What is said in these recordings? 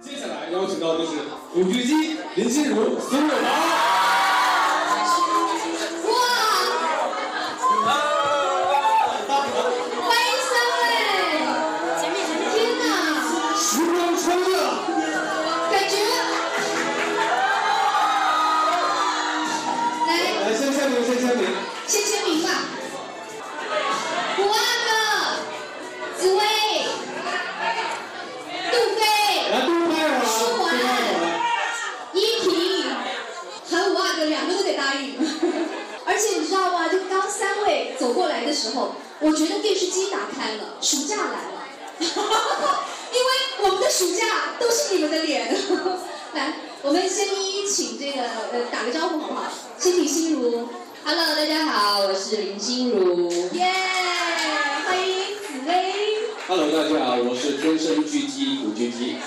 接下来邀请到的是古巨基、林心如、孙有华。时候，我觉得电视机打开了，暑假来了。因为我们的暑假都是你们的脸。来，我们先一一请这个呃打个招呼好不好？先请心如。Hello，大家好，我是林心如。耶欢迎紫薇。Hello，大家好，我是天生狙击古巨基。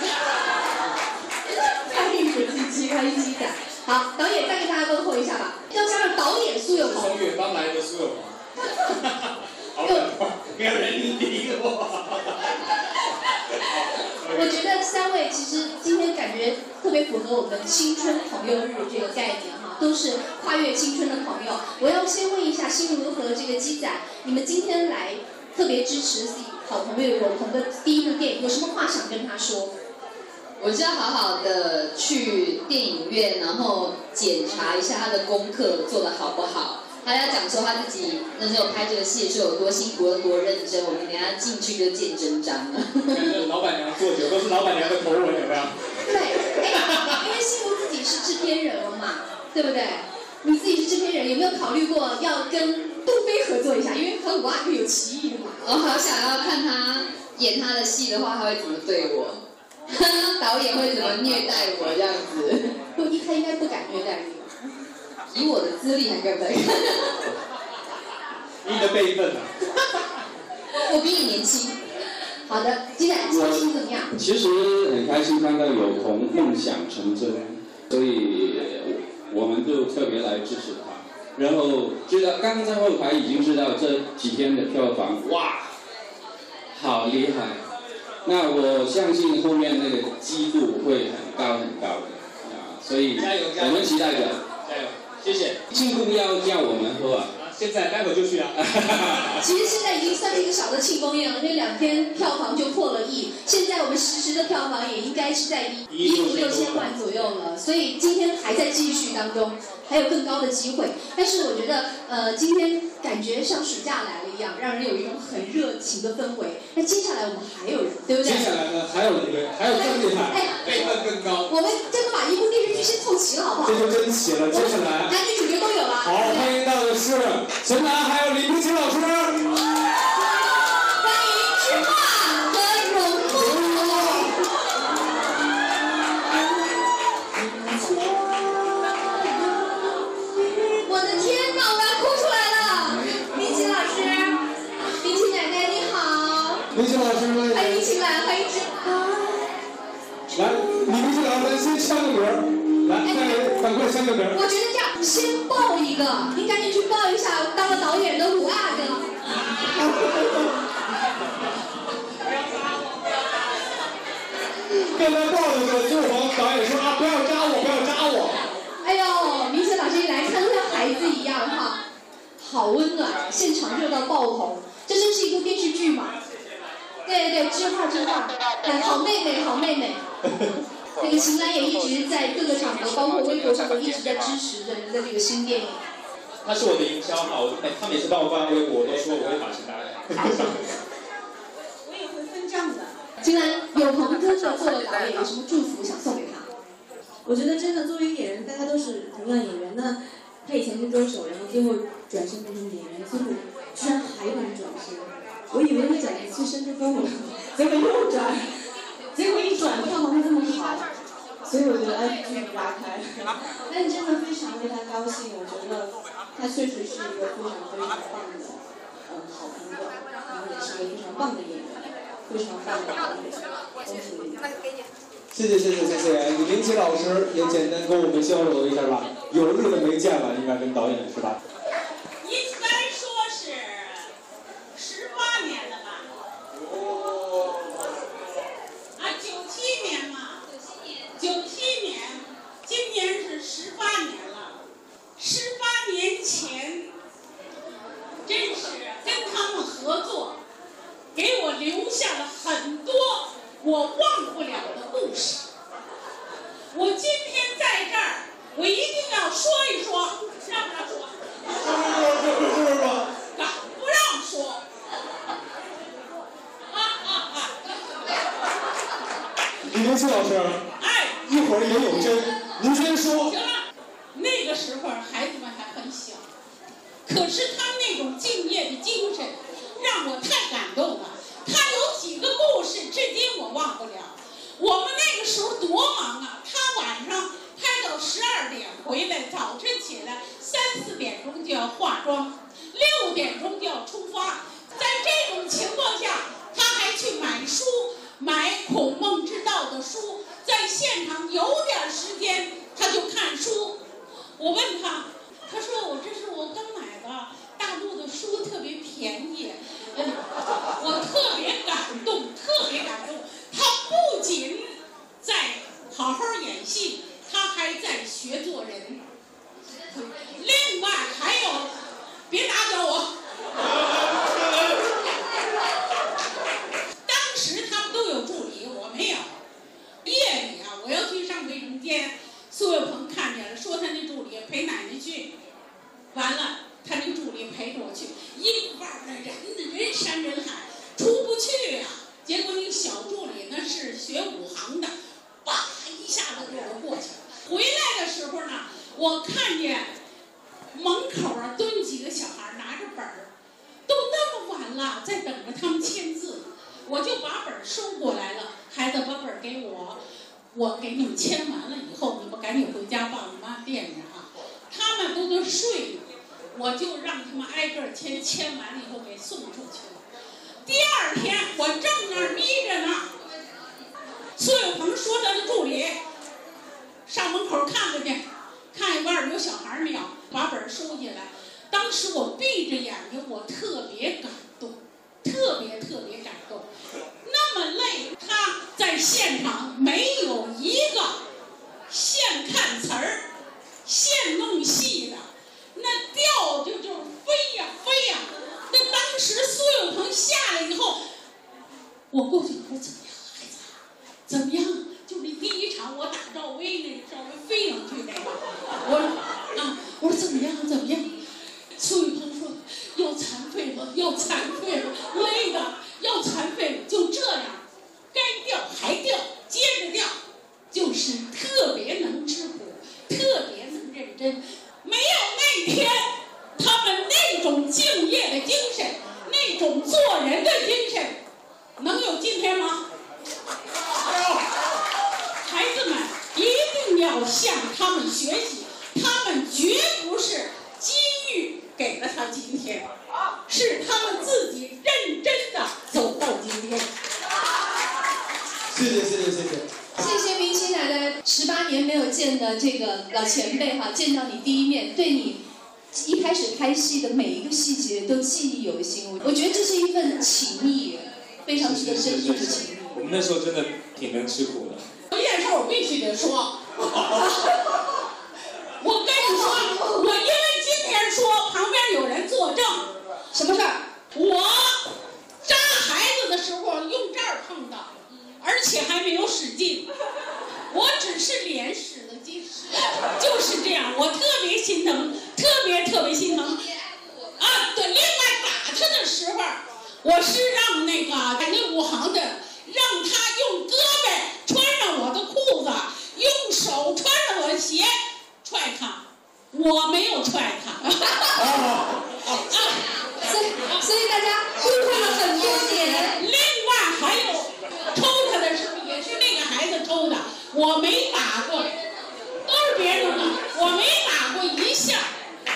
欢迎古巨基，欢迎鸡仔。好，导演再给大家问候一下吧。要加上导演苏有朋。从远方来的苏有朋。好冷，没有人理我。我觉得三位其实今天感觉特别符合我们青春朋友日这个概念哈，都是跨越青春的朋友。我要先问一下心如和这个鸡仔，你们今天来特别支持自己好朋友有朋的第一部电影，有什么话想跟他说？我是要好好的去电影院，然后检查一下他的功课做得好不好。他要讲说他自己那时候拍这个戏的时候有多辛苦、有多认真，我们等下进去就见真章了。老板娘做酒，都是老板娘的口吻，有没有？对，哎，因为心如自己是制片人了嘛，对不对？你自己是制片人，有没有考虑过要跟杜飞合作一下？因为和五阿哥有歧义的嘛。我好想要看他演他的戏的话，他会怎么对我？导演会怎么虐待我这样子？不，一他应该不敢虐待你。以我的资历还敢不敢？你的辈分啊。我比你年轻。好的，鸡仔操心怎么样？其实很开心看到有同梦想成真，所以我们就特别来支持他。然后知道刚刚在后台已经知道这几天的票房，哇，好厉害！那我相信后面那个基度会很高很高的啊，所以加油加油我们期待着。加油，谢谢。庆功要叫我们喝啊。啊，现在待会就去啊。其实现在已经算是一个小的庆功宴了，因为两天票房就破了亿，现在我们实时的票房也应该是在一一六千万左右了，所以今天还在继续当中，还有更高的机会。但是我觉得，呃，今天感觉像暑假来了一样，让人有一种很热情的氛围。那接下来我们还有人，对不对接？下来呢，还有一位，还有更厉害。我们真的把一部电视剧先凑齐了，好不好这？就真齐了。接下来，男女主角都有了。好，欢迎到的是陈楠，还有李冰清老师。我觉得这样，先报一个，您赶紧去报一下当了导演的五阿哥。刚才报的时候，周黄导演说啊，不要扎我，不要扎我。哎呦，明显老师一来看都像孩子一样哈，好温暖，现场热到爆棚，这真是一部电视剧嘛？对对，知话知话，哎，好妹妹，好妹妹。那个秦岚也一直在各个场合，包括微博上都一直在支持着您的这个新电影。他是我的营销嘛，我每他每次帮我发微博，我都说我会把钱拿来。我也会分账的。秦岚，有朋哥哥做了导演，有什么祝福想送给他？我觉得真的作为演员，大家都是同样演员。那他以前是歌手，然后最后转身变成演员，最后居然还敢转身。我以为他转一次身就够了，结果又转，结果一转票房还这么好，所以我觉得哎，继续拉开。但真的非常为他高兴，我觉得他确实是一个非常非常棒的嗯好朋友，然后也是一个非常棒的演员，非常棒的导演，恭喜你。谢谢谢谢谢谢，李明启老师也简单跟我们交流一下吧。有日子没见了，应该跟导演是吧？应该说是十八年了吧？啊，九七年嘛，留下了很多我忘不了的故事。我今天在这儿，我一定要说一说，让不让说？不不不不不，敢不让说？啊啊啊！李明熙老师，哎，一会儿也有针，您先说行。了，那个时候孩子们还很小，可是他那种敬业的精神让我太感动了。他有几个故事，至今我忘不了。我们那个时候多忙啊！他晚上拍到十二点回来，早晨起来三四点钟就要化妆，六点钟就要出发。在这种情况下，他还去买书，买孔孟之道的书，在现场有点时间他就看书。我问他，他说我这是我刚买的大陆的书，特别便宜。嗯，我特别感动，特别感动。他不仅在好好演戏，他还在学做人。另外还有，别打搅我。当时他们都有助理，我没有。夜里啊，我要去上卫生间，苏有朋看见了，说他那助理陪奶奶去。完了，他那助理陪着我去，一股儿的人人山人海，出不去呀、结果那个小助理呢是学武行的，叭一下子给我过去了。回来的时候呢，我看见门口啊蹲几个小孩拿着本儿，都那么晚了，在等着他们签字。我就把本儿收过来了，孩子把本儿给我，我给你们签完了以后，你们赶紧回家把你妈垫着啊。他们都都睡呢，我就让他们挨个签，签完了以后给送出去了。第二天我正那儿眯着呢，苏有朋说他的助理上门口看看去，看一半儿有小孩儿没有，把本儿收进来。当时我闭着眼睛，我特别感动，特别特别感动。那么累，他在现场没有一个现看词儿、现弄戏的，那调就就是飞呀飞呀。那当时苏有朋下来以后，我过去我说怎么样，孩子？怎么样？就那第一场我打赵薇那个赵薇飞上去那个，我说啊，我说怎么样？怎么样？苏有朋说要残废吗，要残废了，累的要残废了，就这样，该掉还掉，接着掉，就是特别能吃苦，特别能认真。没有那天他们那种敬业的精神，那种做人的精神，能有今天吗？孩子们一定要向他们学习，他们绝不是机遇给了他今天，是他们自己认真的走到今天。谢谢谢谢谢谢。谢谢明星奶奶，十八年没有见的这个老前辈哈，见到你第一面，对你一开始拍戏的每一个细节都记忆犹新。我我觉得这是一份情谊，非常值得珍重的情谊。我们那时候真的挺能吃苦的。有一件事我必须得说，我跟你说，我因为今天说旁边有人作证，什么事儿？我扎孩子的时候用这儿碰的，而且还没有使劲，我只是脸使了劲，就是这样，我特别心疼，特别特别心疼。啊，对，另外打他的时候，我是让那个那武行的，让他用胳膊穿上我的裤子，用手穿着我的鞋，踹他，我没有踹他。啊，所以所以大家误会了很多年。另外还有抽他的时候也是那个孩子抽的，我没打过，都是别人的，我没打过一下。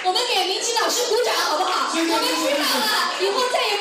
我们给明奇老师鼓掌好不好？我们知道了，以后再也